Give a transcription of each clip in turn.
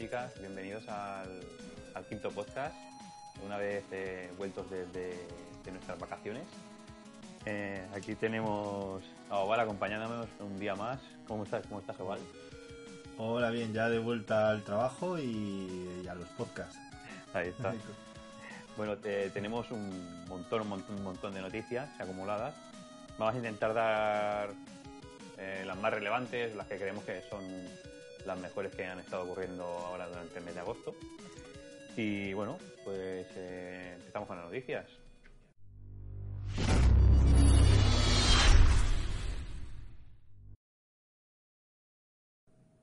Chicas, bienvenidos al, al quinto podcast, una vez eh, vueltos desde de nuestras vacaciones. Eh, aquí tenemos a Oval acompañándonos un día más. ¿Cómo estás? ¿Cómo estás, Oval? Hola, bien, ya de vuelta al trabajo y, y a los podcasts. Ahí está. Bueno, te- tenemos un montón, un montón, un montón de noticias acumuladas. Vamos a intentar dar eh, las más relevantes, las que creemos que son las mejores que han estado ocurriendo ahora durante el mes de agosto. Y bueno, pues eh, empezamos con las noticias.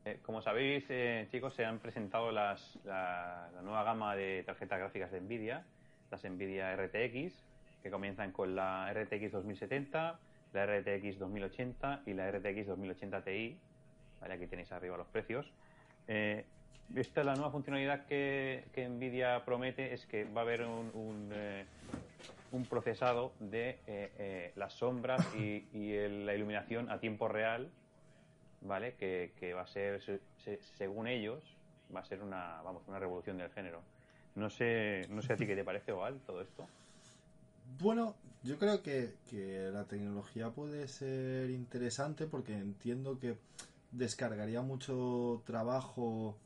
Eh, Como sabéis, eh, chicos, se han presentado las, la, la nueva gama de tarjetas gráficas de Nvidia, las Nvidia RTX, que comienzan con la RTX 2070, la RTX 2080 y la RTX 2080 Ti. Vale, aquí tenéis arriba los precios. Eh, esta la nueva funcionalidad que, que Nvidia promete es que va a haber un, un, eh, un procesado de eh, eh, las sombras y, y el- la iluminación a tiempo real ¿vale? Que, que va a ser, se- se- según ellos, va a ser una, vamos, una revolución del género. No sé, no sé a ti qué te parece, Oval, todo esto. Bueno, yo creo que, que la tecnología puede ser interesante porque entiendo que descargaría mucho trabajo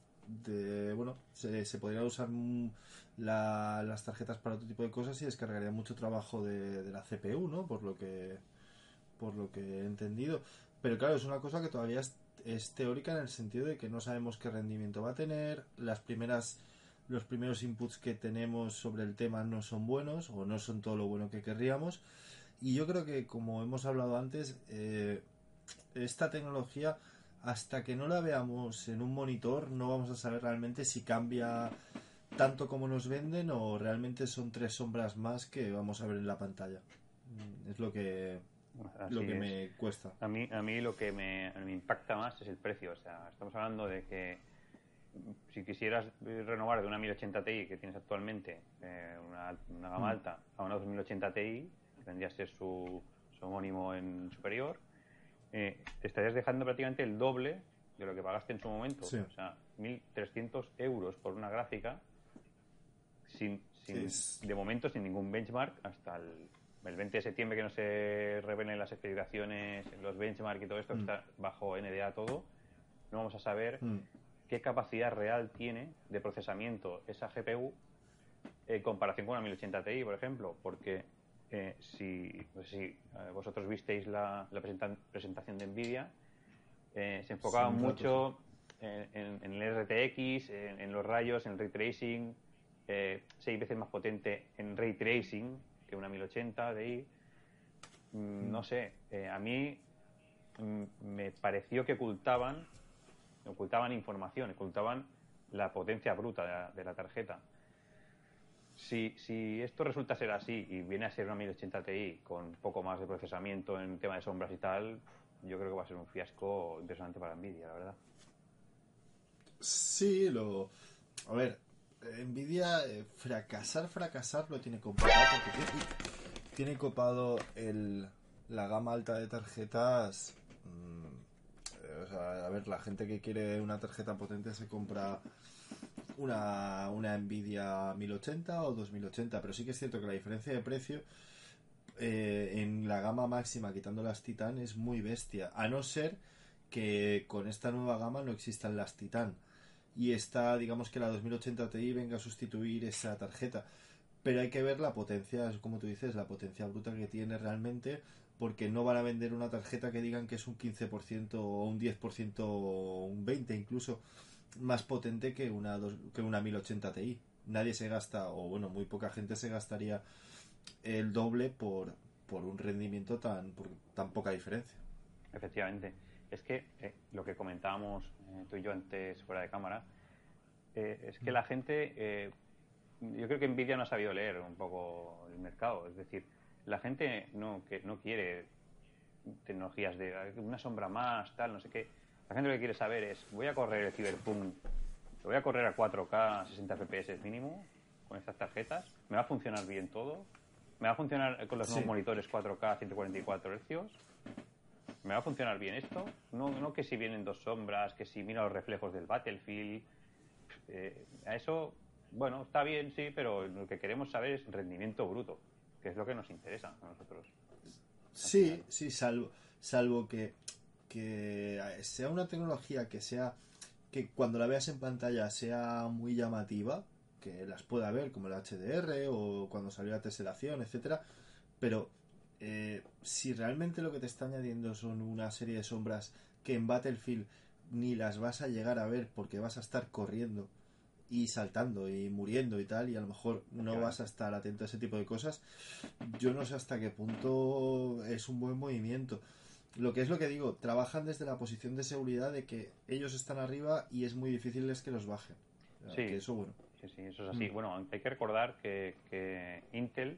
de, bueno, se, se podría usar la- las tarjetas para otro tipo de cosas y descargaría mucho trabajo de, de la CPU, ¿no? Por lo que, por lo que he entendido. Pero claro, es una cosa que todavía es, es teórica en el sentido de que no sabemos qué rendimiento va a tener, las primeras los primeros inputs que tenemos sobre el tema no son buenos o no son todo lo bueno que querríamos. Y yo creo que, como hemos hablado antes, eh, esta tecnología, hasta que no la veamos en un monitor, no vamos a saber realmente si cambia tanto como nos venden o realmente son tres sombras más que vamos a ver en la pantalla. Mm, Es lo que, Así lo que es. me cuesta. A mí, a mí lo que me, me impacta más es el precio. O sea, estamos hablando de que si quisieras eh, renovar de una 1080 Ti que tienes actualmente, eh, una, una gama Mm. alta, a una 2080 Ti, que vendría a ser su, su homónimo en superior, eh, te estarías dejando prácticamente el doble de lo que pagaste en su momento. Sí. O sea, 1.300 euros por una gráfica sin, sin- Es- de momento sin ningún benchmark hasta el, el 20 de septiembre que no se revelen las especificaciones, los benchmark y todo esto que Mm. está bajo NDA todo, no vamos a saber Mm. qué capacidad real tiene de procesamiento esa GPU en comparación con una 1080 Ti, por ejemplo, porque eh, si, si eh, vosotros visteis la, la presenta- presentación de Nvidia, eh, se enfocaba Sí, mucho en, en- en el RTX, en, en los rayos, en el ray tracing, seis veces más potente en ray tracing que una 1080 Ti. Mm, No sé, a mí mm, me pareció que ocultaban ocultaban información, ocultaban la potencia bruta de la, de la tarjeta. Si, si esto resulta ser así y viene a ser una 1080 Ti con poco más de procesamiento en tema de sombras y tal, yo creo que va a ser un fiasco impresionante para Nvidia, la verdad. Sí, lo. A ver, Nvidia, eh, fracasar, fracasar lo tiene copado porque tiene, copado el, la gama alta de tarjetas. mm, eh, o sea, a ver, la gente que quiere una tarjeta potente se compra una, una Nvidia 1080 o 2080, pero sí que es cierto que la diferencia de precio eh, en la gama máxima, quitando las Titan, es muy bestia. A no ser que con esta nueva gama no existan las Titan. Y esta, digamos que la 2080 Ti venga a sustituir esa tarjeta. Pero hay que ver la potencia, como tú dices, la potencia bruta que tiene realmente, porque no van a vender una tarjeta que digan que es un 15% o un 10% o un 20% incluso más potente que una, que una 1080 Ti. Nadie se gasta, o bueno, muy poca gente se gastaría el doble por, por un rendimiento tan, por tan poca diferencia. Efectivamente. Es que eh, lo que comentábamos eh, tú y yo antes fuera de cámara, eh, es que la gente, yo creo que Nvidia no ha sabido leer un poco el mercado. Es decir, la gente no, que no quiere tecnologías de una sombra más, tal, no sé qué. La gente lo que quiere saber es, voy a correr el Cyberpunk, lo voy a correr a 4K, 60 FPS mínimo, con estas tarjetas, me va a funcionar bien todo, me va a funcionar con los nuevos monitores 4K, 144 Hz, me va a funcionar bien esto, no, no que si vienen dos sombras, que si mira los reflejos del Battlefield, eh, a eso, bueno, está bien, sí, pero lo que queremos saber es rendimiento bruto, que es lo que nos interesa a nosotros. Sí, sí, salvo, salvo que que sea una tecnología que sea que cuando la veas en pantalla sea muy llamativa, que las pueda ver como el HDR o cuando salió la teselación, etcétera, pero eh, si realmente lo que te está añadiendo son una serie de sombras que en Battlefield ni las vas a llegar a ver porque vas a estar corriendo y saltando y muriendo y tal y a lo mejor no vas a estar atento a ese tipo de cosas yo no sé hasta qué punto es un buen movimiento lo que es lo que digo, trabajan desde la posición de seguridad de que ellos están arriba y es muy difícil es que los bajen. Sí, eso bueno. Sí, sí, eso es así. Mm. Bueno, hay que recordar que, Intel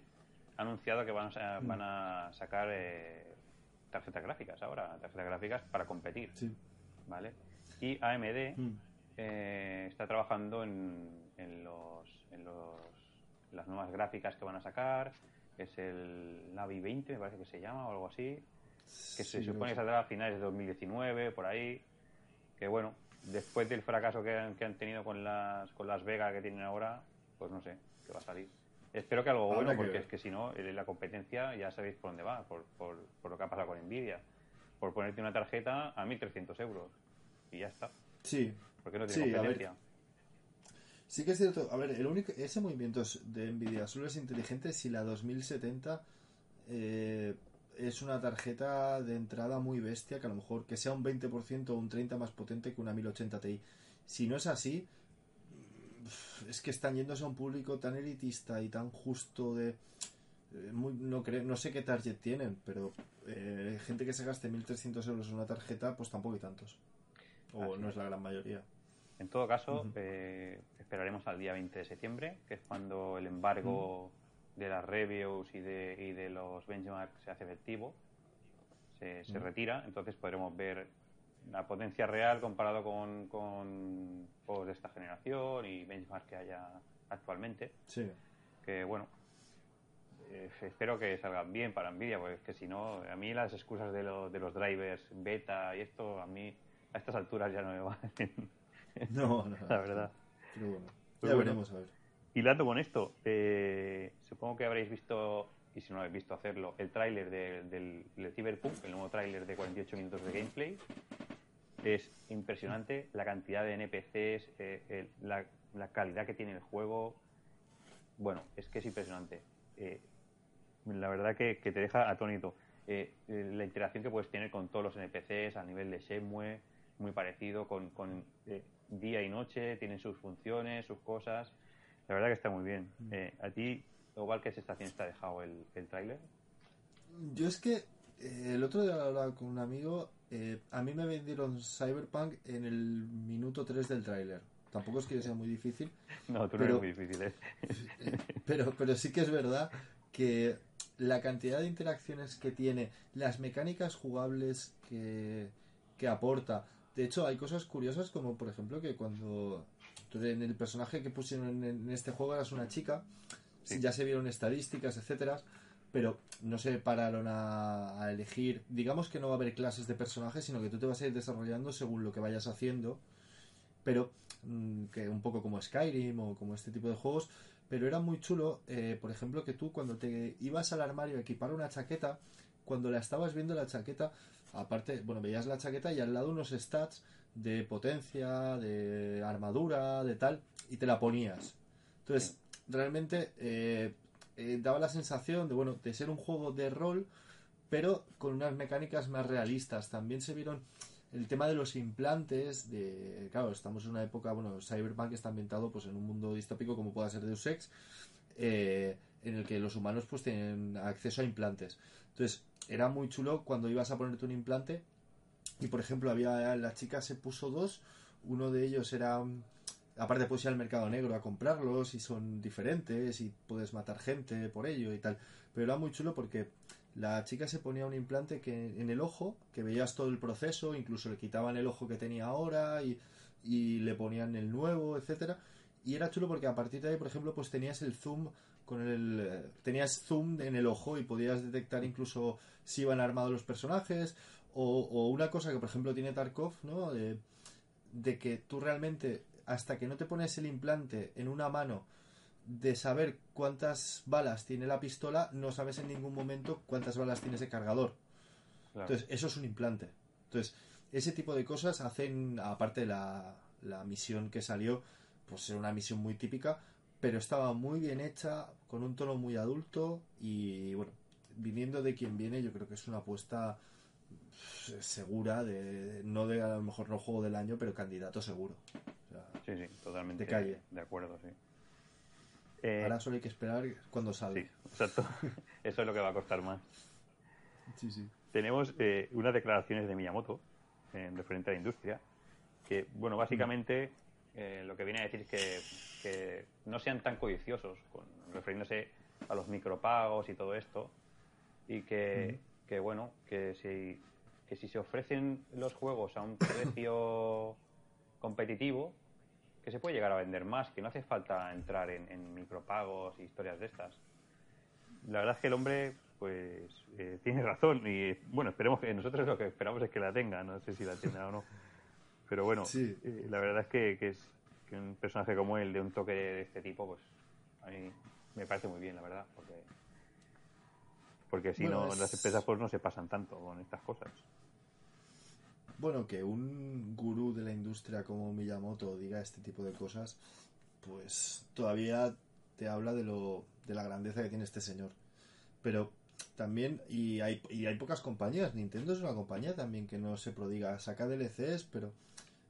ha anunciado que van a, mm. van a sacar eh, tarjetas gráficas ahora, tarjetas gráficas para competir. Sí. ¿Vale? Y AMD mm. eh, está trabajando en, en, los, en los, las nuevas gráficas que van a sacar. Es el Navi 20, me parece que se llama, o algo así que se supone que saldrá a finales de 2019, por ahí. Que bueno, después del fracaso que han, que han tenido con las, con las Vegas que tienen ahora, pues no sé qué va a salir. Espero que algo bueno, porque es que si no, eh, la competencia ya sabéis por dónde va, por, por, por, lo que ha pasado con Nvidia. Por ponerte una tarjeta a 1.300 euros. Y ya está. Sí. Porque no tiene competencia. Sí que es cierto. A ver, el único, ese movimiento de Nvidia solo es inteligente si la 2070 eh, es una tarjeta de entrada muy bestia, que a lo mejor que sea un 20% o un 30% más potente que una 1080 Ti. Si no es así, es que están yéndose a un público tan elitista y tan justo de... Eh, no, no sé qué target tienen, pero eh, gente que se gaste 1.300 euros en una tarjeta, pues tampoco hay tantos. O no es la gran mayoría. En todo caso, eh, esperaremos al día 20 de septiembre, que es cuando el embargo de las reviews y de, y de los benchmarks se hace efectivo, se, se retira, entonces podremos ver la potencia real comparado con, con juegos de esta generación y benchmarks que haya actualmente. Sí. Que bueno, eh, espero que salgan bien para Nvidia, porque es que si no, a mí las excusas de, de los drivers beta y esto, a mí a estas alturas ya no me van. no, no, la verdad. Pero bueno, ya veremos a ver. Hilando con esto, eh, supongo que habréis visto, y si no habéis visto hacerlo, el tráiler del, Cyberpunk, el nuevo tráiler de 48 minutos de gameplay. Es impresionante la cantidad de NPCs, eh, la, calidad que tiene el juego. Bueno, es que es impresionante. Eh, la verdad que, te deja atónito. la interacción que puedes tener con todos los NPCs a nivel de Shenmue, muy parecido, con día y noche, tienen sus funciones, sus cosas la verdad que está muy bien. Mm. Eh, ¿A ti, igual que sensación te ha dejado el, el tráiler? Yo es que eh, el otro día hablaba con un amigo, eh, a mí me vendieron Cyberpunk en el minuto 3 del tráiler. Tampoco es que sea muy difícil. No, tú no eres muy difícil, ¿eh? pero, pero sí que es verdad que la cantidad de interacciones que tiene, las mecánicas jugables que, que aporta. De hecho, hay cosas curiosas como, por ejemplo, que cuando en el personaje que pusieron en, este juego eras una chica, ya se vieron estadísticas, etcétera, pero no se pararon a, elegir. Digamos que no va a haber clases de personajes, sino que tú te vas a ir desarrollando según lo que vayas haciendo, pero mm, que un poco como Skyrim o como este tipo de juegos, pero era muy chulo, eh, por ejemplo, que tú cuando te ibas al armario a equipar una chaqueta, cuando la estabas viendo la chaqueta, aparte, bueno, veías la chaqueta y al lado unos stats de potencia, de armadura, de tal, y te la ponías. Entonces, realmente eh, eh, daba la sensación de, bueno, de ser un juego de rol, pero con unas mecánicas más realistas. También se vieron el tema de los implantes, de, claro, estamos en una época, bueno, Cyberpunk está ambientado pues en un mundo distópico como pueda ser Deus Ex, eh, en el que los humanos pues tienen acceso a implantes. Entonces, era muy chulo cuando ibas a ponerte un implante y, por ejemplo, había la chica se puso dos, uno de ellos era aparte puedes ir al mercado negro a comprarlos y son diferentes y puedes matar gente por ello y tal. Pero era muy chulo porque la chica se ponía un implante que en el ojo, que veías todo el proceso, incluso le quitaban el ojo que tenía ahora y, le ponían el nuevo, etcétera. Y era chulo porque a partir de ahí, por ejemplo, pues tenías el zoom con el tenías zoom en el ojo y podías detectar incluso si iban armados los personajes o, una cosa que por ejemplo tiene Tarkov, ¿no? De, de que tú realmente hasta que no te pones el implante en una mano de saber cuántas balas tiene la pistola, no sabes en ningún momento cuántas balas tiene ese cargador. Entonces, eso es un implante. Entonces, ese tipo de cosas hacen, aparte la, la misión que salió, pues era una misión muy típica, pero estaba muy bien hecha, con un tono muy adulto y bueno, viniendo de quien viene, yo creo que es una apuesta segura de no de a lo mejor no juego del año, pero candidato seguro. sí, sí, totalmente de calle. De acuerdo, sí. Eh, Ahora solo hay que esperar cuando salga. Sí, exacto. Eso es lo que va a costar más. Sí, sí. Tenemos eh, unas declaraciones de Miyamoto en referente a la industria, que, bueno, básicamente eh, lo que viene a decir es que, que, no sean tan codiciosos, con, refiriéndose a los micropagos y todo esto, y que, que bueno, que si, que si se ofrecen los juegos a un precio competitivo, que se puede llegar a vender más, que no hace falta entrar en, micropagos y historias de estas. La verdad es que el hombre, pues, eh, tiene razón y, bueno, esperemos que nosotros lo que esperamos es que la tenga, no sé si la tiene o no. Pero bueno, eh, la verdad es que, que es que un personaje como él, de un toque de este tipo, pues, a mí me parece muy bien, la verdad, porque porque si no, las empresas pues no se pasan tanto con estas cosas. Bueno, que un gurú de la industria como Miyamoto diga este tipo de cosas, pues todavía te habla de lo de la grandeza que tiene este señor. Pero también, y hay, y hay pocas compañías, Nintendo es una compañía también que no se prodiga, saca DLCs, pero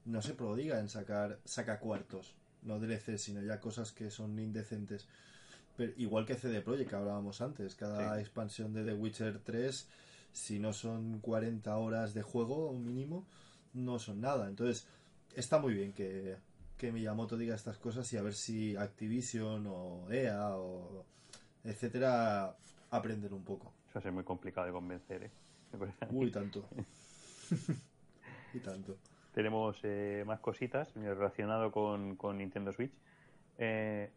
no se prodiga en sacar, saca cuartos, no DLCs, sino ya cosas que son indecentes. Pero, igual que CD Projekt que hablábamos antes, cada expansión de The Witcher 3 si no son 40 horas de juego mínimo, no son nada. Entonces, está muy bien que, que Miyamoto diga estas cosas y a ver si Activision o EA o etcétera aprenden un poco. Eso ser muy complicado de convencer, ¿eh? Uy, tanto. y tanto. Tenemos eh, más cositas relacionado con, con Nintendo Switch. Eh,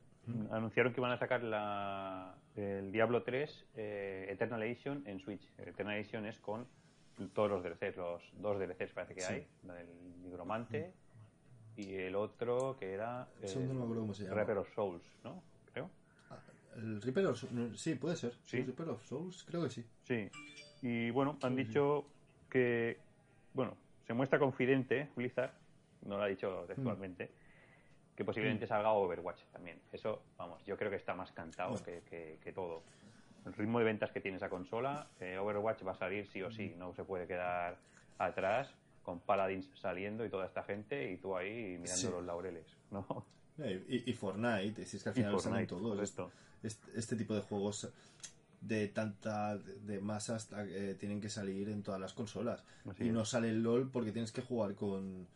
anunciaron que iban a sacar la, el Diablo 3 eh, Eternal Edition en Switch. Eternal Edition es con todos los DLCs, los dos DLCs parece que hay, el Nigromante y el otro que era el Reaper of Souls, ¿no? Creo. Ah, el Reaper of Souls, sí, puede ser. ¿Sí? El Reaper of Souls, creo que sí. Sí. Y bueno, han dicho que, bueno, se muestra confidente Blizzard, no lo ha dicho textualmente, que posiblemente mm. salga Overwatch también. Eso, vamos, yo creo que está más cantado que, que, todo. El ritmo de ventas que tiene esa consola, eh, Overwatch va a salir sí o sí, mm. no se puede quedar atrás con Paladins saliendo y toda esta gente y tú ahí mirando los laureles, ¿no? Eh, y, Fortnite, si es que al final salen todos. Esto. Este, este, tipo de juegos de tanta de masas eh, tienen que salir en todas las consolas y no sale el LOL porque tienes que jugar con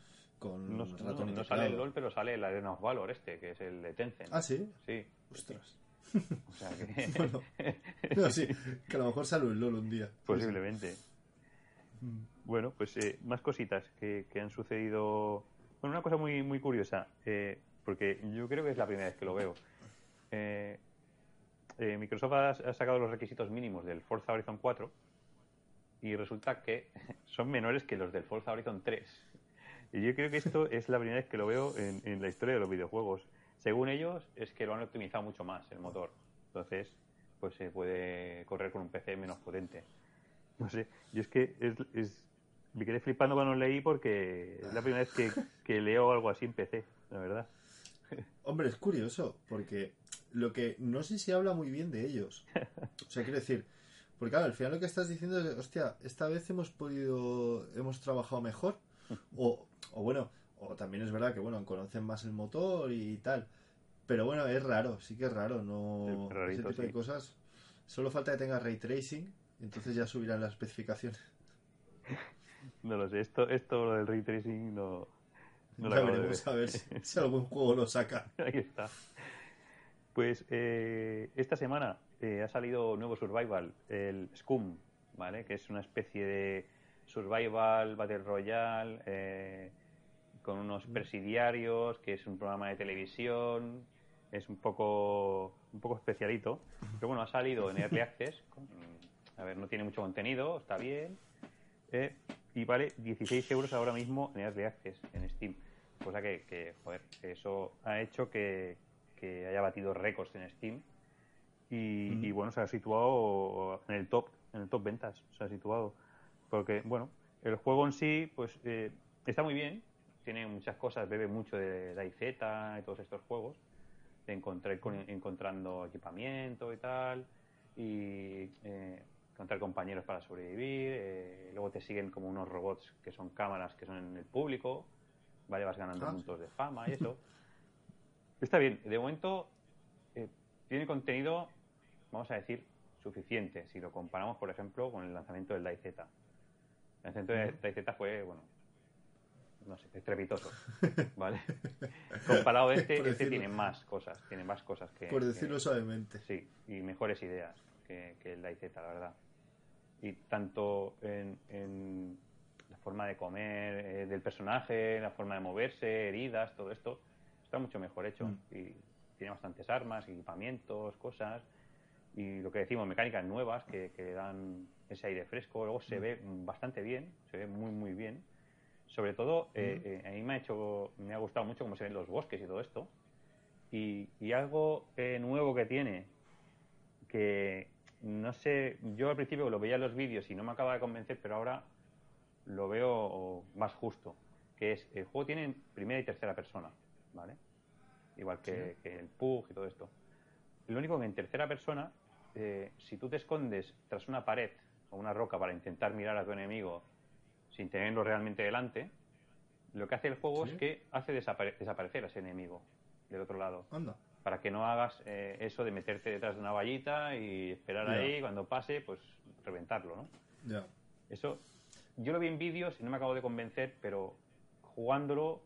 con no, ratón no, sale el LOL, pero sale el Arena of Valor este, que es el de Tencent. ¿Ah, sí? Sí. Ostras. O sea que... bueno, no, sí, que a lo mejor sale el LOL un día. Posiblemente. Mm. Bueno, pues eh, más cositas que, que, han sucedido. Bueno, una cosa muy, muy curiosa, eh, porque yo creo que es la primera vez que lo veo. Eh, eh Microsoft ha, ha, sacado los requisitos mínimos del Forza Horizon 4 y resulta que son menores que los del Forza Horizon 3. Y yo creo que esto es la primera vez que lo veo en, la historia de los videojuegos. según ellos, es que lo han optimizado mucho más el motor. Entonces, pues se puede correr con un PC menos potente. No sé, yo es que es, me quedé flipando cuando lo leí porque es la primera vez que, que leo algo así en PC, la verdad. Hombre, es curioso, porque lo que no sé si habla muy bien de ellos. O sea, quiero decir, porque claro, al final lo que estás diciendo es, hostia, esta vez hemos podido, hemos trabajado mejor. O, o bueno, o también es verdad que, bueno, conocen más el motor y tal. Pero bueno, es raro, sí que es raro, no... ese tipo de cosas. Solo falta que tenga ray tracing, entonces ya subirán las especificaciones. No lo sé, esto, esto lo del ray tracing no... No ya veremos a ver si, algún juego lo saca. Ahí está. Pues eh, esta semana eh, ha salido nuevo Survival, el Scum, ¿vale? Que es una especie de Survival, Battle Royale, eh, con unos presidiarios, que es un programa de televisión, es un poco, un poco especialito. Pero bueno, ha salido en Early Access. a ver, no tiene mucho contenido, está bien. y vale 16 euros ahora mismo en Early Access, en Steam. Cosa que, que joder, eso ha hecho que, haya batido récords en Steam. Y, bueno, se ha situado en el top, en el top ventas, se ha situado. Porque, bueno, el juego en sí, pues eh, está muy bien, tiene muchas cosas, bebe mucho de DayZ y todos estos juegos, de encontrar, encontrando equipamiento y tal, y eh, encontrar compañeros para sobrevivir, eh, luego te siguen como unos robots que son cámaras que son en el público, ¿vale? Vas ganando ah. puntos de fama y eso. Está bien, de momento eh, tiene contenido, vamos a decir, suficiente si lo comparamos, por ejemplo, con el lanzamiento del DayZ. El lanzamiento del DayZ fue, bueno, no sé, estrepitoso, ¿vale? Comparado a este, este tiene más cosas, tiene más cosas que... Por decirlo suavemente. Sí, y mejores ideas que, que el DayZ, la verdad. Y tanto en la forma de comer eh, del personaje, la forma de moverse, heridas, todo esto, está mucho mejor hecho. Mm. Y tiene bastantes armas, equipamientos, cosas. Y lo que decimos, mecánicas nuevas que, que dan ese aire fresco. Luego se mm. ve bastante bien, se ve muy, muy bien. Sobre todo, eh, mm. eh, a mí me ha, hecho, me ha gustado mucho cómo se ven los bosques y todo esto. Y, y algo nuevo que tiene, que no sé, yo al principio lo veía en los vídeos y no me acaba de convencer, pero ahora lo veo más justo, que es el juego tiene primera y tercera persona, ¿vale? Igual que, el PUG y todo esto. Lo único que en tercera persona, eh, si tú te escondes tras una pared o una roca para intentar mirar a tu enemigo sin tenerlo realmente delante, lo que hace el juego es que hace desaparecer a ese enemigo del otro lado. Para que no hagas eh, eso de meterte detrás de una vallita y esperar ahí, cuando pase, pues reventarlo, ¿no? Ya. Eso yo lo vi en vídeos y no me acabo de convencer, pero jugándolo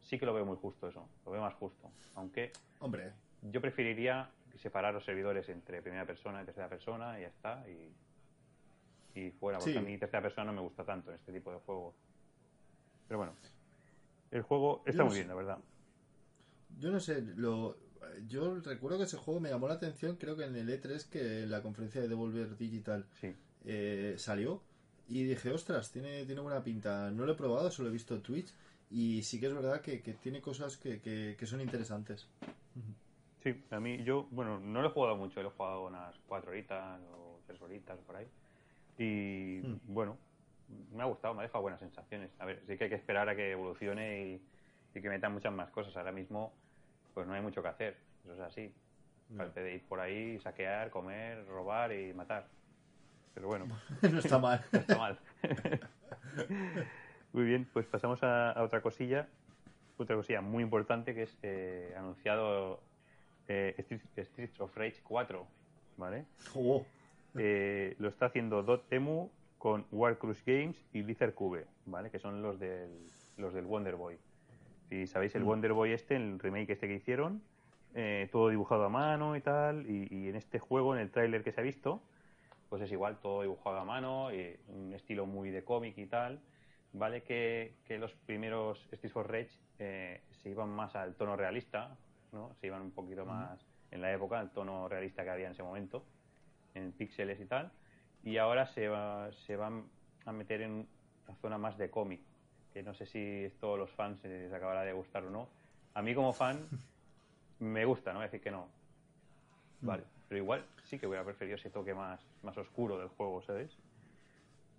sí que lo veo muy justo eso, lo veo más justo. Aunque Hombre. yo preferiría separar los servidores entre primera persona y tercera persona y ya está. Y, fuera, porque a mí tercera persona no me gusta tanto en este tipo de juegos. Pero bueno, el juego está muy bien, la verdad. Yo no sé, lo, yo recuerdo que ese juego me llamó la atención, creo que en el E3, que en la conferencia de Devolver Digital eh, salió y dije, ostras, tiene, tiene buena pinta. No lo he probado, solo he visto Twitch y sí que es verdad que, tiene cosas que, que, son interesantes. Sí, a mí yo, bueno, no lo he jugado mucho, lo he jugado unas cuatro horitas o tres horitas por ahí. Y hmm. bueno, me ha gustado, me ha dejado buenas sensaciones. A ver, sí que hay que esperar a que evolucione y, que metan muchas más cosas. Ahora mismo, pues no hay mucho que hacer, eso es así. Aparte de ir por ahí, saquear, comer, robar y matar. Pero bueno. no está mal. no está mal. muy bien, pues pasamos a, otra cosilla. Otra cosilla muy importante que es eh, anunciado eh, Street, of Rage 4. ¿Vale? Oh. Eh, lo está haciendo Dotemu con Warcruise Games y Lizard Cube, ¿vale? Que son los del, los del Wonder Boy. Si sabéis, el mm. Wonder Boy este, el remake este que hicieron, eh, todo dibujado a mano y tal, y, y en este juego, en el tráiler que se ha visto, pues es igual, todo dibujado a mano, y un estilo muy de cómic y tal. Vale que, los primeros Streets for Rage eh, se iban más al tono realista, ¿no? Se iban un poquito más en la época, al tono realista que había en ese momento, en píxeles y tal. Y ahora se, se van a meter en la zona más de cómic, que no sé si esto a los fans les acabará de gustar o no. A mí como fan me gusta, no voy a decir que no. Vale, pero igual sí que hubiera preferido ese toque más, más oscuro del juego, ¿sabes?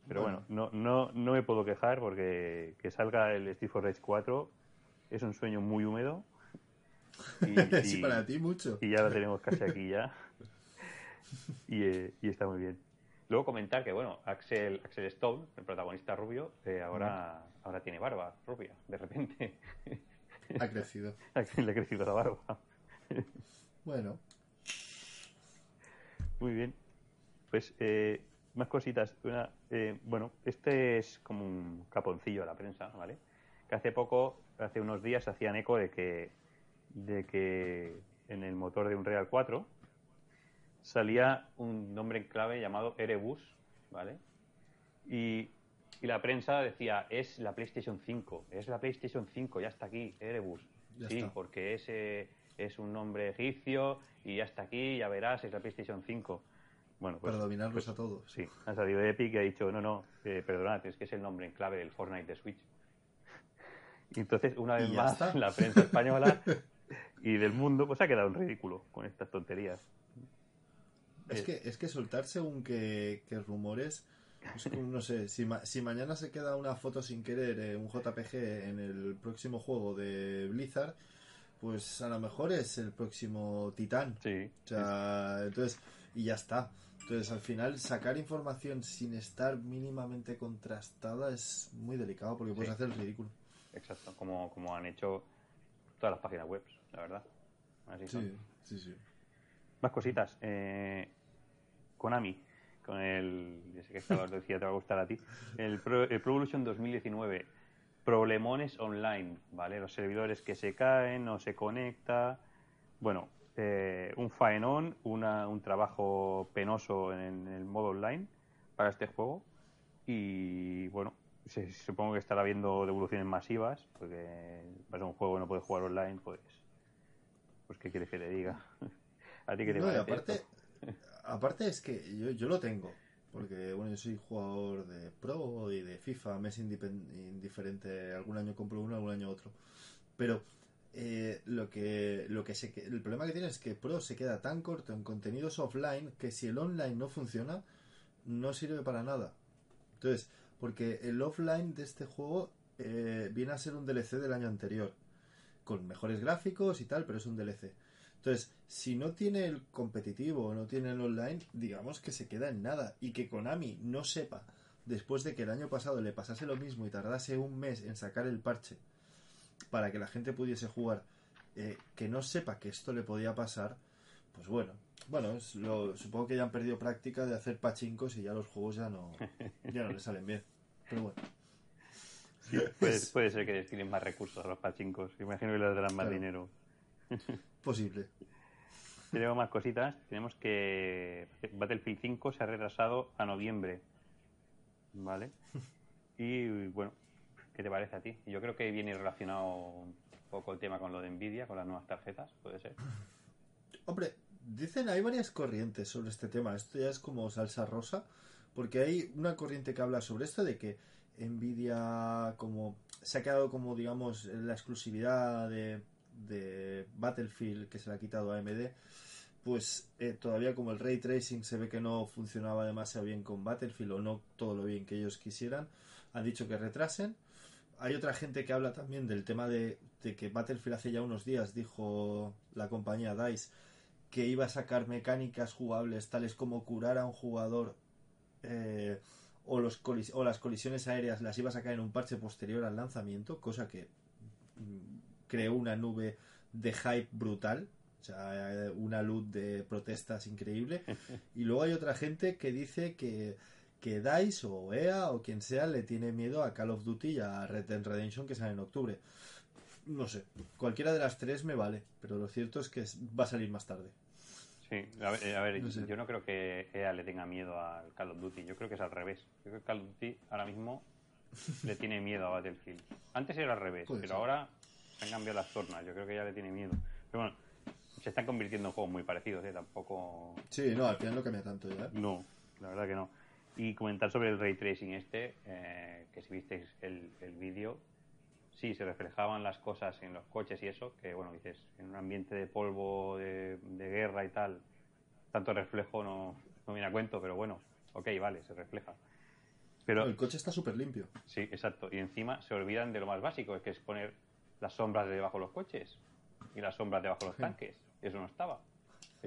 Pero bueno, no, no, no me puedo quejar porque que salga el Steve for Rage 4 es un sueño muy húmedo. Y, sí, para ti mucho. Y ya lo tenemos casi aquí ya. Y, eh, y, está muy bien. Luego comentar que, bueno, Axel, Axel Stone, el protagonista rubio, eh, ahora, ahora tiene barba rubia, de repente. Ha crecido. Le ha crecido la barba. Bueno. Muy bien. Pues eh, más cositas. Una, eh, bueno, este es como un caponcillo a la prensa, ¿vale? Que hace poco, hace unos días, hacían eco de que, de que en el motor de Unreal 4 salía un nombre en clave llamado Erebus, ¿vale? Y, y, la prensa decía, es la PlayStation 5, es la PlayStation 5, ya está aquí, Erebus. sí, porque ese es un nombre egipcio y ya está aquí, ya verás, es la PlayStation 5. Bueno, pues, Para dominarlos pues, a todos. Sí, ha salido Epic y ha dicho, no, no, eh, perdonad, es que es el nombre en clave del Fortnite de Switch. Y entonces, una vez más, la prensa española y del mundo pues ha quedado en ridículo con estas tonterías. Es que, es que soltar según que, rumores, no sé, si, si, mañana se queda una foto sin querer, eh, un JPG en el próximo juego de Blizzard, pues a lo mejor es el próximo Titán. Sí. O sea, entonces, y ya está. Entonces, al final, sacar información sin estar mínimamente contrastada es muy delicado porque puedes hacer el ridículo. Exacto, como, como han hecho todas las páginas web, la verdad. Así sí, sí, sí. Más cositas. Eh, Konami, con el. Ya sé que esta decía, te va a gustar a ti. El Pro, el Pro Evolution 2019 problemones online, ¿vale? Los servidores que se caen, no se conecta. Bueno, eh, un faenón, una, un trabajo penoso en, el modo online para este juego. Y bueno, se, supongo que estará habiendo devoluciones masivas, porque para un juego que no puede jugar online, pues. Pues, ¿qué quieres que le diga? ¿A ti qué te no, Aparte, aparte es que yo, yo lo tengo. Porque, bueno, yo soy jugador de Pro y de FIFA, me es indiferente. Algún año compro uno, algún año otro. Pero eh, lo que, lo que se, el problema que tiene es que Pro se queda tan corto en contenidos offline que si el online no funciona, no sirve para nada. Entonces, porque el offline de este juego eh, viene a ser un DLC del año anterior, con mejores gráficos y tal, pero es un DLC. Entonces, si no tiene el competitivo o no tiene el online, digamos que se queda en nada. Y que Konami no sepa, después de que el año pasado le pasase lo mismo y tardase un mes en sacar el parche para que la gente pudiese jugar, eh, que no sepa que esto le podía pasar, pues bueno. Bueno, supongo que ya han perdido práctica de hacer pachincos y ya los juegos ya no, ya no les salen bien. Pero bueno. puede, ser que destinen más recursos a los pachincos. Imagino que les darán más dinero. Posible. Tenemos más cositas. Tenemos que Battlefield 5 se ha retrasado a noviembre. ¿Vale? Y bueno, ¿qué te parece a ti? Yo creo que viene relacionado un poco el tema con lo de Nvidia, con las nuevas tarjetas, ¿puede ser? Hombre, dicen, hay varias corrientes sobre este tema. Esto ya es como salsa rosa, porque hay una corriente que habla sobre esto de que Nvidia como se ha quedado como digamos la exclusividad de de Battlefield que se le ha quitado a AMD, pues eh, todavía como el ray tracing se ve que no funcionaba demasiado bien con Battlefield o no todo lo bien que ellos quisieran, han dicho que retrasen. Hay otra gente que habla también del tema de, que Battlefield hace ya unos días dijo la compañía DICE que iba a sacar mecánicas jugables tales como curar a un jugador eh, o, los o las colisiones aéreas las iba a sacar en un parche posterior al lanzamiento, cosa que mm, creó una nube de hype brutal, o sea, una luz de protestas increíble. Y luego hay otra gente que dice que, que DICE o EA o quien sea le tiene miedo a Call of Duty y a Red Dead Redemption que sale en octubre. No sé, cualquiera de las tres me vale, pero lo cierto es que va a salir más tarde. Sí, a ver, yo no creo que EA le tenga miedo al Call of Duty, yo creo que es al revés. Yo creo que Call of Duty ahora mismo le tiene miedo a Battlefield. Antes era al revés, pero ahora han cambiado las tornas. Yo creo que ya le tiene miedo. Pero bueno, se están convirtiendo en juegos muy parecidos, ¿eh? Tampoco. Sí, no, al final no cambia tanto ya. No, la verdad que no. Y comentar sobre el ray tracing este, eh, que si visteis el, el vídeo, sí, se reflejaban las cosas en los coches y eso, que bueno, dices, en un ambiente de polvo, de, guerra y tal, tanto reflejo no, no viene a cuento, pero bueno, ok, vale, se refleja. Pero el coche está súper limpio. Sí, exacto. Y encima se olvidan de lo más básico, que es poner las sombras debajo de los coches y las sombras debajo de los tanques. Eso no estaba.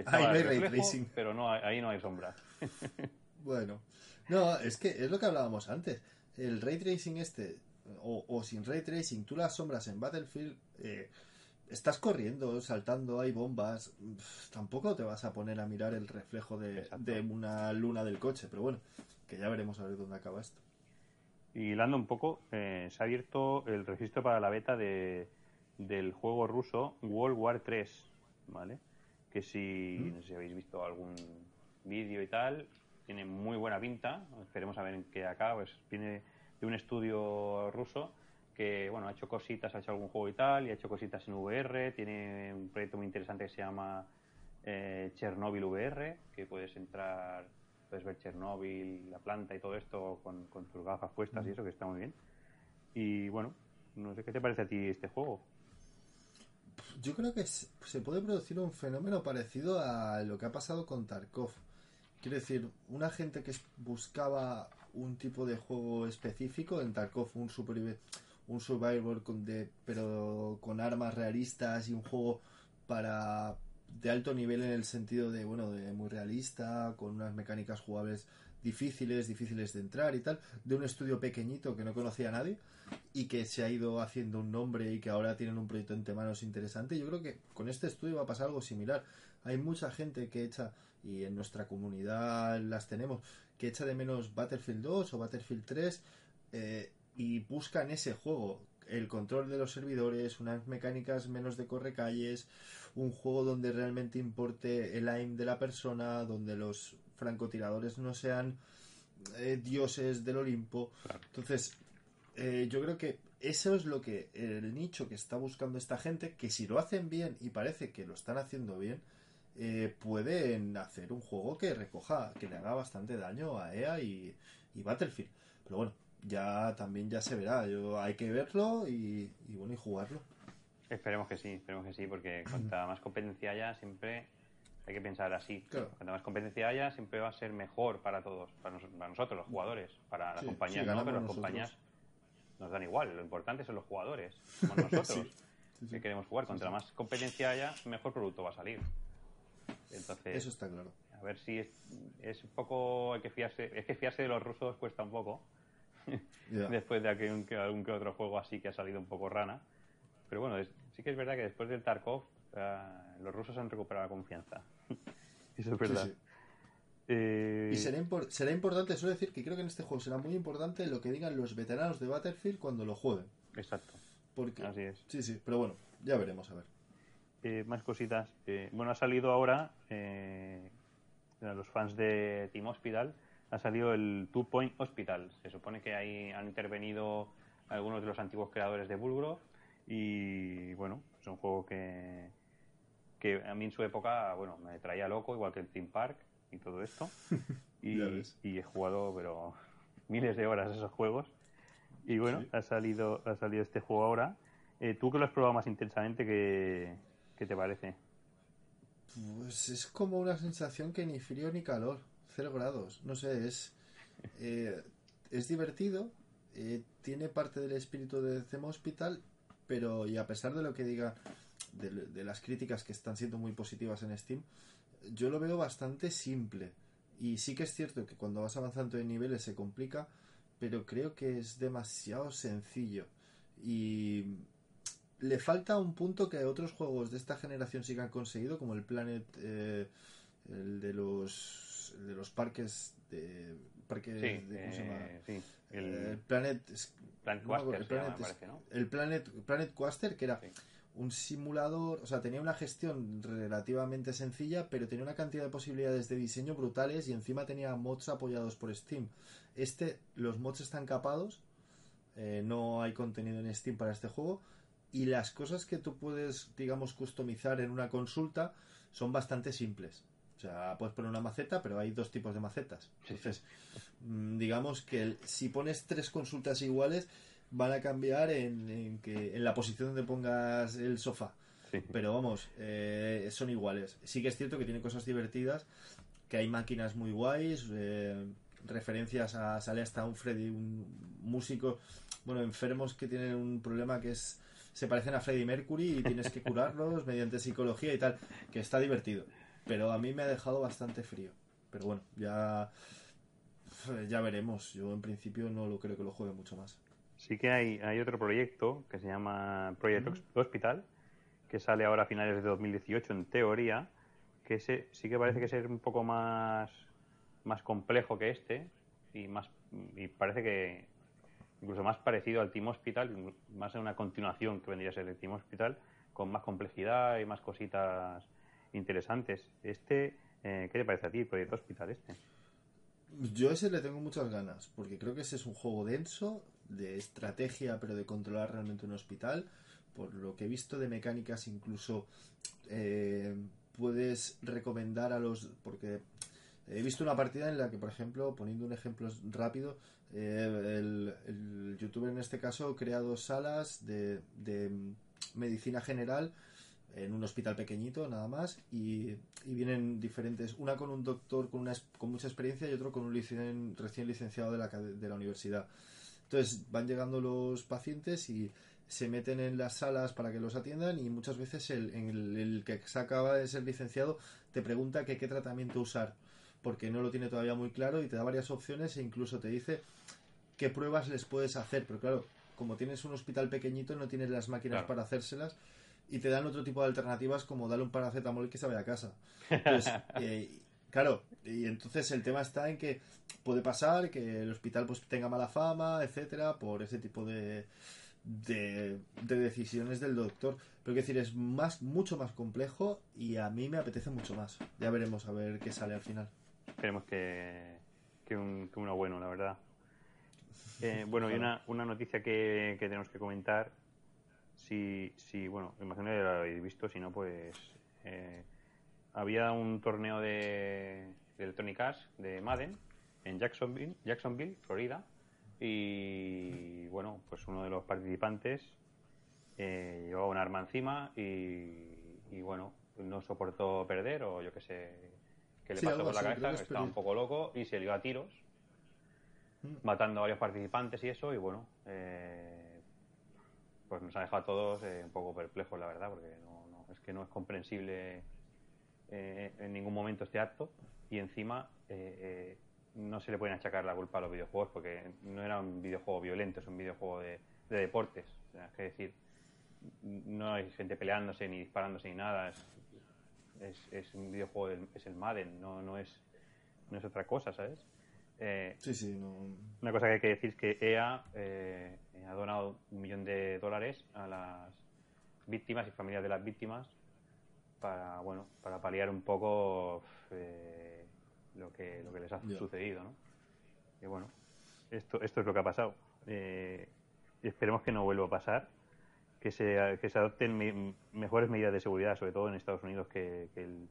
ahí no hay ray tracing. Pero no, ahí no hay sombras. bueno, no, es que es lo que hablábamos antes. El ray tracing este, o, sin ray tracing, tú las sombras en Battlefield, eh, estás corriendo, saltando, hay bombas, tampoco te vas a poner a mirar el reflejo de, de, una luna del coche, pero bueno, que ya veremos a ver dónde acaba esto. Y hilando un poco, eh, se ha abierto el registro para la beta de, del juego ruso World War 3, ¿vale? Que si, ¿Mm? no sé si habéis visto algún vídeo y tal, tiene muy buena pinta, esperemos a ver en qué acaba, pues viene de un estudio ruso que, bueno, ha hecho cositas, ha hecho algún juego y tal, y ha hecho cositas en VR, tiene un proyecto muy interesante que se llama eh, Chernobyl VR, que puedes entrar puedes ver Chernobyl, la planta y todo esto con, tus gafas puestas y eso, que está muy bien. Y bueno, no sé qué te parece a ti este juego. Yo creo que se puede producir un fenómeno parecido a lo que ha pasado con Tarkov. Quiero decir, una gente que buscaba un tipo de juego específico, en Tarkov un super un survivor con de, pero con armas realistas y un juego para de alto nivel en el sentido de, bueno, de muy realista, con unas mecánicas jugables difíciles, difíciles de entrar y tal, de un estudio pequeñito que no conocía a nadie y que se ha ido haciendo un nombre y que ahora tienen un proyecto entre manos interesante. Yo creo que con este estudio va a pasar algo similar. Hay mucha gente que echa, y en nuestra comunidad las tenemos, que echa de menos Battlefield 2 o Battlefield 3 eh, y buscan ese juego, el control de los servidores, unas mecánicas menos de correcalles, un juego donde realmente importe el aim de la persona, donde los francotiradores no sean eh, dioses del Olimpo. Entonces, eh, yo creo que eso es lo que el nicho que está buscando esta gente, que si lo hacen bien y parece que lo están haciendo bien, eh, pueden hacer un juego que recoja, que le haga bastante daño a EA y, Battlefield. Pero bueno, ya también ya se verá. Yo, hay que verlo y, y bueno y jugarlo. Esperemos que sí, esperemos que sí, porque cuanta más competencia haya, siempre hay que pensar así. Cuanta más competencia haya, siempre va a ser mejor para todos, para, nosotros, los jugadores, para las compañías, no, pero las compañías nos dan igual. Lo importante son los jugadores, somos nosotros que queremos jugar. Cuanta más competencia haya, mejor producto va a salir. Entonces, eso está claro. A ver si es, es un poco, hay que fiarse, es que fiarse de los rusos cuesta un poco. Después de algún que otro juego así que ha salido un poco rana pero bueno, sí que es verdad que después del Tarkov eh, los rusos han recuperado la confianza. Eso es verdad. Eh, y será, será importante, suelo decir que creo que en este juego será muy importante lo que digan los veteranos de Battlefield cuando lo jueguen. Exacto. Porque, Así es. Sí, sí, pero bueno, ya veremos, a ver. Eh, más cositas. bueno, ha salido ahora, los fans de Team Hospital, ha salido el Two Point Hospital. Se supone que ahí han intervenido algunos de los antiguos creadores de Bulgrove y bueno, es un juego que, que a mí en su época, bueno, me traía loco, igual que el Team Park y todo esto. Y, y he jugado, pero miles de horas esos juegos. Y bueno, ha salido ha salido este juego ahora. Eh, ¿Tú que lo has probado más intensamente, qué, qué te parece? Pues es como una sensación que ni frío ni calor, cero grados. No sé, es, eh, es divertido, eh, tiene parte del espíritu de Them Hospital pero y a pesar de lo que diga de, las críticas que están siendo muy positivas en Steam, yo lo veo bastante simple. Y sí que es cierto que cuando vas avanzando en niveles se complica, pero creo que es demasiado sencillo. Y le falta un punto que otros juegos de esta generación sí que han conseguido, como el Planet, eh, el de los, de los parques de parque de, ¿cómo se llama? Eh, el, Planet el Planet, Planet, que era un simulador, o sea, tenía una gestión relativamente sencilla, pero tenía una cantidad de posibilidades de diseño brutales y encima tenía mods apoyados por Steam. Este, los mods están capados, eh, no hay contenido en Steam para este juego, y las cosas que tú puedes, digamos, customizar en una consulta son bastante simples. O sea, puedes poner una maceta, pero hay dos tipos de macetas. Entonces, mm, digamos que si pones tres consultas iguales, van a cambiar en, que, en la posición donde pongas el sofá. Pero vamos, eh, son iguales. Sí que es cierto que tiene cosas divertidas, que hay máquinas muy guays, eh, referencias a, sale hasta un Freddy, un músico, bueno, enfermos que tienen un problema que es, se parecen a Freddy Mercury y tienes que curarlos mediante psicología y tal, que está divertido. Pero a mí me ha dejado bastante frío. Pero bueno, ya, ya veremos. Yo en principio no lo creo que lo juegue mucho más. Sí que hay, hay otro proyecto que se llama Project Hospital, que sale ahora a finales de 2018 en teoría, que ese sí que parece que ser un poco más, más complejo que este y más y parece que incluso más parecido al Team Hospital, más en una continuación que vendría a ser el Team Hospital, con más complejidad y más cositas interesantes. Este, eh, ¿qué te parece a ti, Project Hospital este? Yo ese le tengo muchas ganas, porque creo que ese es un juego denso, de estrategia, pero de controlar realmente un hospital. Por lo que he visto de mecánicas, incluso eh, puedes recomendar a los. Porque he visto una partida en la que, por ejemplo, poniendo un ejemplo rápido, eh, el, youtuber en este caso crea dos salas de, de medicina general en un hospital pequeñito nada más y, vienen diferentes una con un doctor con una con mucha experiencia y otro con un recién licenciado de la, de la universidad entonces van llegando los pacientes y se meten en las salas para que los atiendan y muchas veces el, el, que se acaba de ser licenciado te pregunta que qué tratamiento usar porque no lo tiene todavía muy claro y te da varias opciones e incluso te dice qué pruebas les puedes hacer. Pero claro, como tienes un hospital pequeñito no tienes las máquinas para hacérselas y te dan otro tipo de alternativas como darle un paracetamol y que se vaya a casa. Entonces, eh, Claro, y entonces el tema está en que puede pasar que el hospital pues tenga mala fama, etcétera, por ese tipo de, de, decisiones del doctor. Pero que decir, es más, mucho más complejo y a mí me apetece mucho más. Ya veremos a ver qué sale al final. Esperemos que, que, un, que uno bueno, la verdad. Eh, bueno, y una, una noticia que, que, tenemos que comentar. Si, si bueno, imagino que lo habéis visto, si no, pues eh, había un torneo de, Electronic Arts de Madden en Jacksonville, Jacksonville, Florida, y bueno, pues uno de los participantes eh, llevaba un arma encima y, bueno, no soportó perder o yo qué sé, que le pasó por la cabeza, estaba un poco loco y se lió a tiros, mm. matando a varios participantes y eso, y bueno, eh, nos ha dejado a todos eh, un poco perplejos, la verdad, porque no, es que no es comprensible eh, en ningún momento este acto y encima eh, eh, no se le pueden achacar la culpa a los videojuegos porque no era un videojuego violento, es un videojuego de, deportes. es decir, no hay gente peleándose ni disparándose ni nada. Es, es, un videojuego, es el Madden, no, no, es, no es otra cosa, ¿sabes? sí, sí, Una cosa que hay que decir es que EA ha donado un millón de dólares a las víctimas y familias de las víctimas para bueno para paliar un poco eh, lo que lo que les ha sucedido ¿no? y bueno esto esto es lo que ha pasado. Eh, y esperemos que no vuelva a pasar que se que se adopten mejores medidas de seguridad sobre todo en Estados Unidos que, el,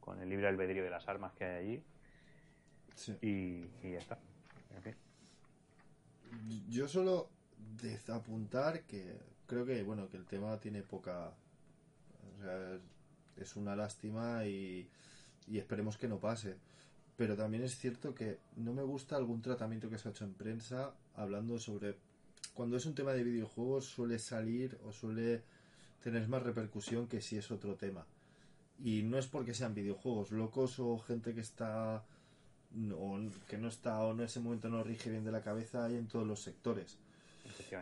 con el libre albedrío de las armas que hay allí. Y, ya está. Yo solo desapuntar que creo que bueno que el tema tiene poca o sea, es una lástima y, esperemos que no pase. Pero también es cierto que no me gusta algún tratamiento que se ha hecho en prensa hablando sobre... Cuando es un tema de videojuegos suele salir o suele tener más repercusión que si es otro tema. Y no es porque sean videojuegos locos o gente que está... O que no está o en ese momento no rige bien de la cabeza hay en todos los sectores.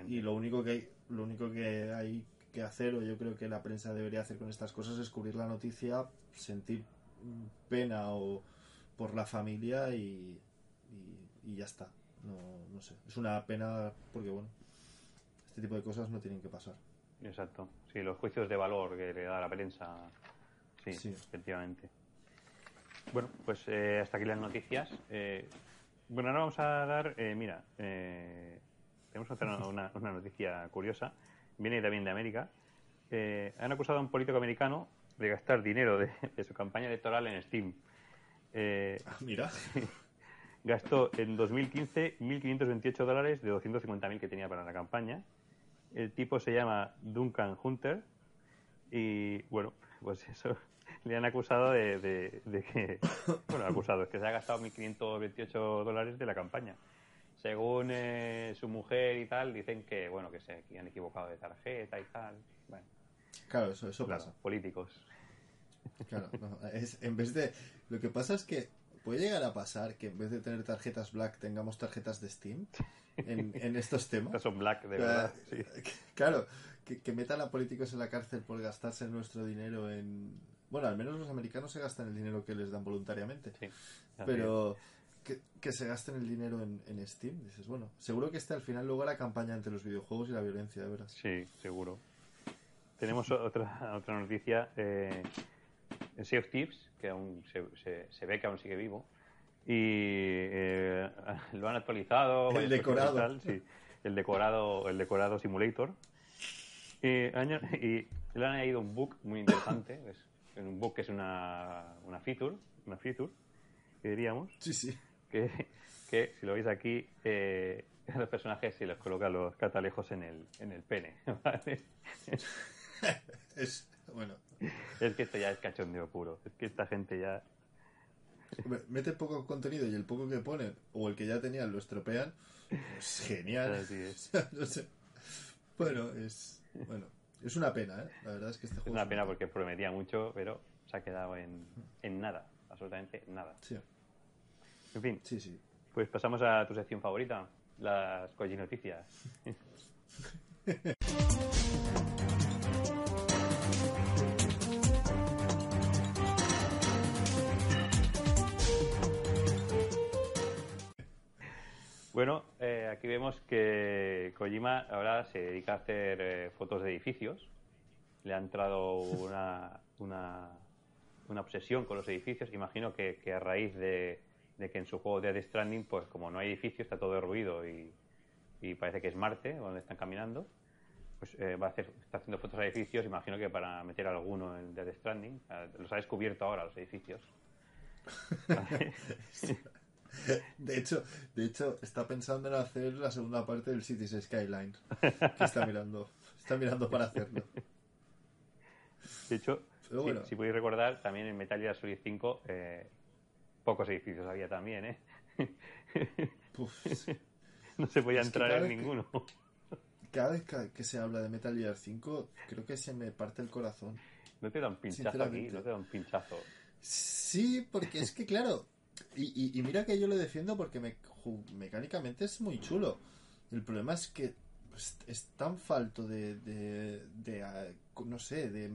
Y lo único que hay, lo único que hay que hacer, o yo creo que la prensa debería hacer con estas cosas, es cubrir la noticia, sentir pena o por la familia y, y, ya está. No, no sé. Es una pena porque, bueno, este tipo de cosas no tienen que pasar. Exacto. Sí, los juicios de valor que le da la prensa. Sí, efectivamente. Bueno, pues eh, hasta aquí las noticias. Eh, bueno, ahora vamos a dar, eh, mira, tenemos otra, una, una noticia curiosa viene también de América, eh, han acusado a un político americano de gastar dinero de, su campaña electoral en Steam. Eh, ah, mira. gastó en 2015 1.528 dólares de 250.000 que tenía para la campaña. El tipo se llama Duncan Hunter y, bueno, pues eso, le han acusado de, de- de que, bueno, acusado, es que se ha gastado 1.528 dólares de la campaña. Según eh, su mujer y tal, dicen que, bueno, que se que han equivocado de tarjeta y tal. Bueno, Claro, eso, eso claro, pasa. políticos. Claro, no, es, en vez de... Lo que pasa es que puede llegar a pasar que en vez de tener tarjetas Black tengamos tarjetas de Steam en, en estos temas. Son black, de verdad. sí. Claro, que, que metan a políticos en la cárcel por gastarse nuestro dinero en... Bueno, al menos los americanos se gastan el dinero que les dan voluntariamente. Sí, Pero que, que se gasten el dinero en, en Steam, dices, bueno, seguro que este al final luego la campaña entre los videojuegos y la violencia, de veras. Sí, seguro. Tenemos otra, otra noticia. Eh, el Sea of Thieves, que aún se, se- se ve que aún sigue vivo. Y eh, lo han actualizado. El decorado. tal, sí. el decorado. El decorado simulator. Y, y le han añadido un bug muy interesante. Es un bug que es una, una feature. Una feature, que diríamos Sí, sí. Que, que, si lo veis aquí, eh, los personajes se les colocan los catalejos en el, en el pene. ¿vale? Es, bueno, Es que esto ya es cachondeo puro. Es que esta gente ya. mete poco contenido y el poco que ponen, o el que ya tenían, lo estropean. Es genial. Así es. no sé. Bueno, es... Bueno, es una pena, ¿eh? La verdad es que este Es juego... una pena porque prometía mucho, pero se ha quedado en, en nada. Absolutamente nada. Sí, En fin, sí, sí. pues pasamos a tu sección favorita, las Koji Noticias. Bueno, eh, aquí vemos que Kojima ahora se dedica a hacer eh, fotos de edificios. Le ha entrado una, una, una obsesión con los edificios. Imagino que, que a raíz de, de que en su juego Dead Stranding, pues como no hay edificios, está todo derruido y, y parece que es Marte, donde están caminando. Pues eh, va a hacer, está haciendo fotos de edificios, imagino que para meter alguno en Dead Stranding. Los ha descubierto ahora los edificios. De hecho, de hecho, está pensando en hacer la segunda parte del Cities Skylines. Que está mirando. Está mirando para hacerlo. De hecho, si- si, podéis recordar, también en Metal Gear Solid 5 eh, pocos edificios había también, ¿eh? No se podía Es entrar en que- ninguno. Cada vez que, se habla de Metal Gear 5, creo que se me parte el corazón. No te da un pinchazo aquí, no te pinchazo. Sí, porque es que, claro, y, y- y mira que yo lo defiendo porque me- mecánicamente es muy chulo. El problema es que pues, es tan falto de, de, de, ah, no sé, de,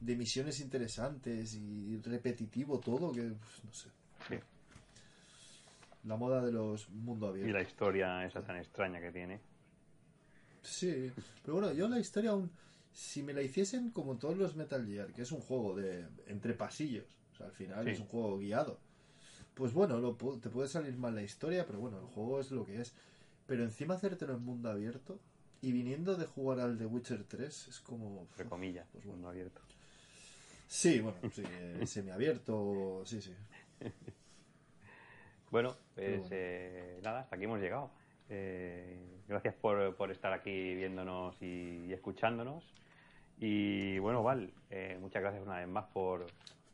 de misiones interesantes y repetitivo todo que, pues, no sé. Sí. La moda de los mundo Y la abierto. historia esa tan extraña que tiene. Sí, pero bueno, yo la historia aún, si me la hiciesen como todos los Metal Gear, que es un juego de entre pasillos, o sea, al final Sí. es un juego guiado, pues bueno, lo, te puede salir mal la historia, pero bueno, el juego es lo que es. Pero encima hacértelo en mundo abierto y viniendo de jugar al The Witcher 3 es como... Entre comillas, Pues bueno. mundo abierto. Sí, bueno, sí, eh, semiabierto, sí, sí. Bueno, pues bueno. eh, nada, hasta aquí hemos llegado. Eh, gracias por, por estar aquí viéndonos y, y escuchándonos. Y bueno, Val, eh, muchas gracias una vez más por,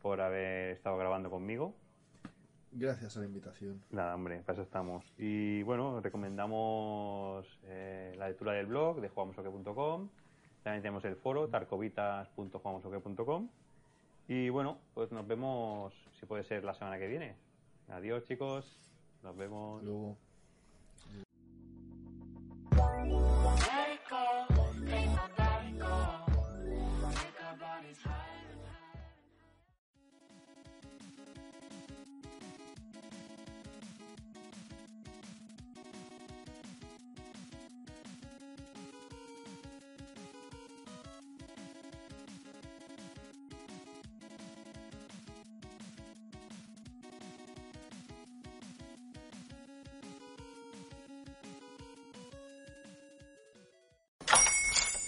por haber estado grabando conmigo. Gracias a la invitación. Nada, hombre, para eso estamos. Y bueno, recomendamos eh, la lectura del blog de jugamosoque.com. También tenemos el foro tarcovitas.jugamosoque.com. Y bueno, pues nos vemos, si puede ser, la semana que viene. Adiós, chicos. Nos vemos. Luego...